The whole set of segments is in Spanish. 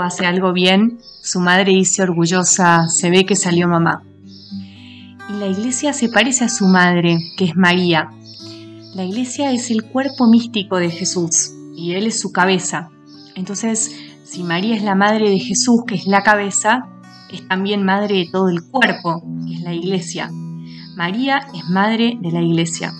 hace algo bien, su madre dice orgullosa, se ve que salió mamá. Y la iglesia se parece a su madre, que es María. La iglesia es el cuerpo místico de Jesús y Él es su cabeza. Entonces, si María es la madre de Jesús, que es la cabeza, es también madre de todo el cuerpo, que es la iglesia. María es madre de la iglesia.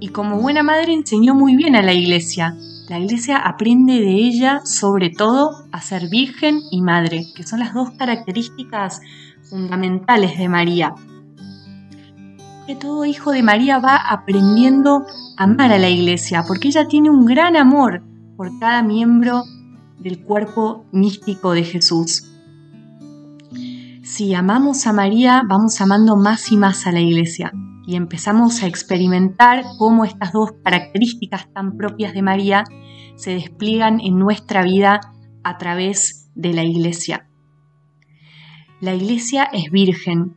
Y como buena madre enseñó muy bien a la iglesia. La iglesia aprende de ella sobre todo a ser virgen y madre, que son las dos características fundamentales de María. Que todo hijo de María va aprendiendo a amar a la iglesia, porque ella tiene un gran amor por cada miembro del cuerpo místico de Jesús. Si amamos a María, vamos amando más y más a la iglesia y empezamos a experimentar cómo estas dos características tan propias de María se despliegan en nuestra vida a través de la iglesia. La iglesia es virgen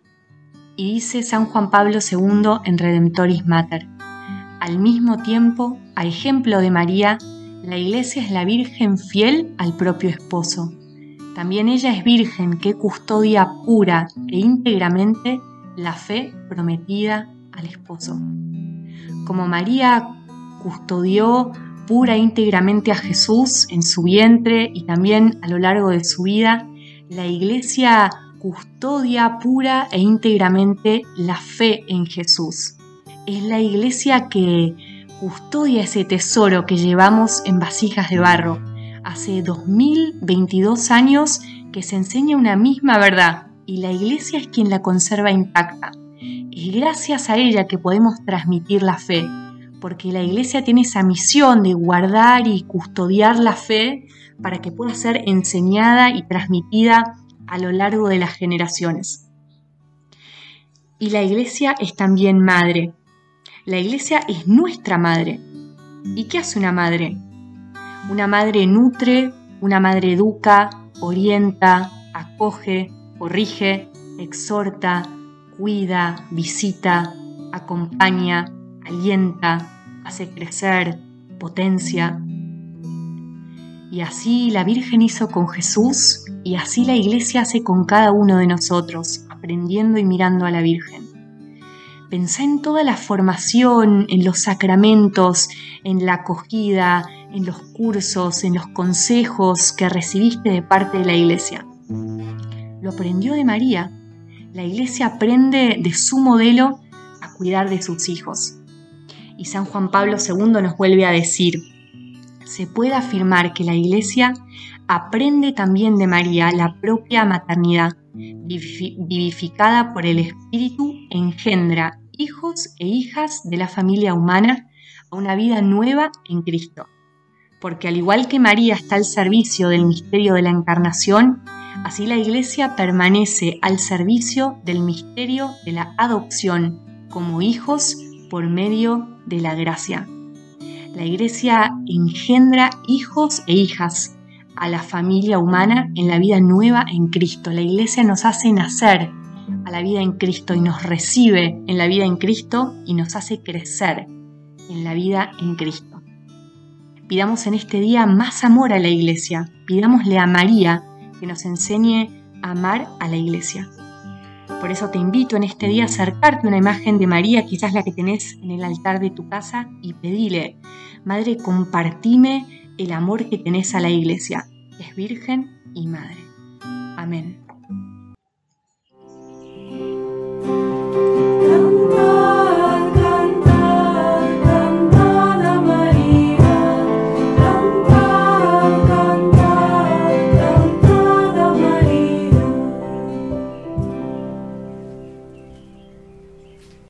y dice San Juan Pablo II en Redemptoris Mater. Al mismo tiempo, a ejemplo de María, la iglesia es la virgen fiel al propio esposo también ella es virgen que custodia pura e íntegramente la fe prometida al esposo. Como María custodió pura e íntegramente a Jesús en su vientre y también a lo largo de su vida, la iglesia custodia pura e íntegramente la fe en Jesús. Es la iglesia que custodia ese tesoro que llevamos en vasijas de barro, hace 2022 años que se enseña una misma verdad y la iglesia es quien la conserva intacta. Es gracias a ella que podemos transmitir la fe, porque la iglesia tiene esa misión de guardar y custodiar la fe para que pueda ser enseñada y transmitida a lo largo de las generaciones. Y la iglesia es también madre. La iglesia es nuestra madre. ¿Y qué hace una madre? Una madre nutre, una madre educa, orienta, acoge, corrige, exhorta, cuida, visita, acompaña, alienta, hace crecer, potencia. Y así la Virgen hizo con Jesús y así la Iglesia hace con cada uno de nosotros, aprendiendo y mirando a la Virgen. Pensá en toda la formación, en los sacramentos, en la acogida, en los cursos, en los consejos que recibiste de parte de la iglesia. Lo aprendió de María. La iglesia aprende de su modelo a cuidar de sus hijos. Y San Juan Pablo II nos vuelve a decir, se puede afirmar que la iglesia aprende también de María la propia maternidad, vivificada por el Espíritu, engendra hijos e hijas de la familia humana a una vida nueva en Cristo porque al igual que María está al servicio del misterio de la encarnación, así la Iglesia permanece al servicio del misterio de la adopción como hijos por medio de la gracia. La Iglesia engendra hijos e hijas a la familia humana en la vida nueva en Cristo. La Iglesia nos hace nacer a la vida en Cristo y nos recibe en la vida en Cristo y nos hace crecer en la vida en Cristo. Pidamos en este día más amor a la iglesia. Pidámosle a María que nos enseñe a amar a la iglesia. Por eso te invito en este día a acercarte a una imagen de María, quizás la que tenés en el altar de tu casa, y pedile, Madre, compartime el amor que tenés a la iglesia. Es virgen y madre. Amén.